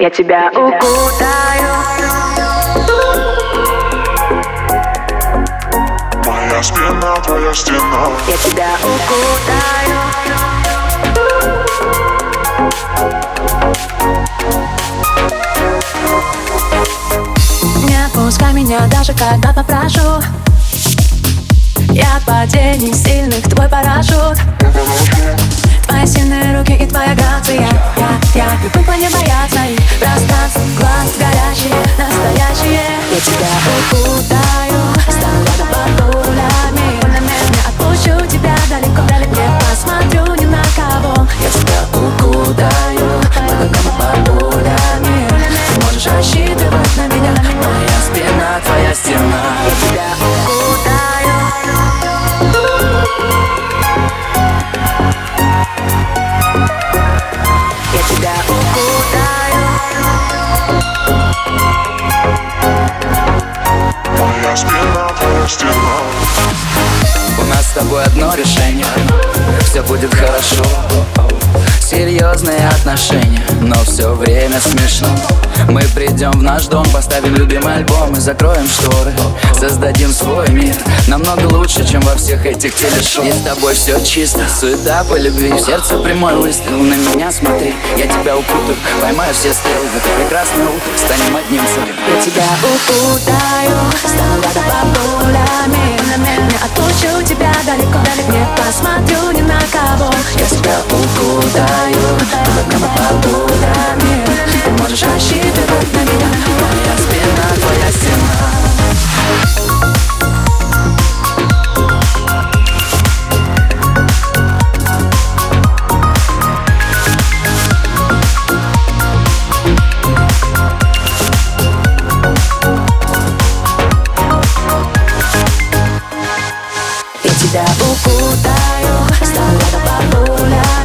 Я тебя укутаю. Моя спина, твоя стена. Я тебя укутаю. Не отпускай меня даже когда попрошу. Я падений сильных твой парашют. Твои сильные руки и твоя грация тебя укутаю стена У нас с тобой одно решение. Все будет хорошо Серьезные отношения, но все время смешно. Мы придем в наш дом, поставим любимый альбом И закроем шторы, создадим свой мир Намного лучше, чем во всех этих телешоу. И с тобой все чисто, суета по любви. В сердце прямой выстрел, на меня смотри. Я тебя укутаю, поймаю все стрелы. В это прекрасное утро станем одним целым. Я тебя укутаю рядом под пулями Не отпущу тебя далеко, далеко Не посмотрю ни на кого тобой. Я себя укутаю Улыбкам под ударами Ты можешь рассчитывать на меня. Моя спина, твоя стена. Тебя укутаю С now.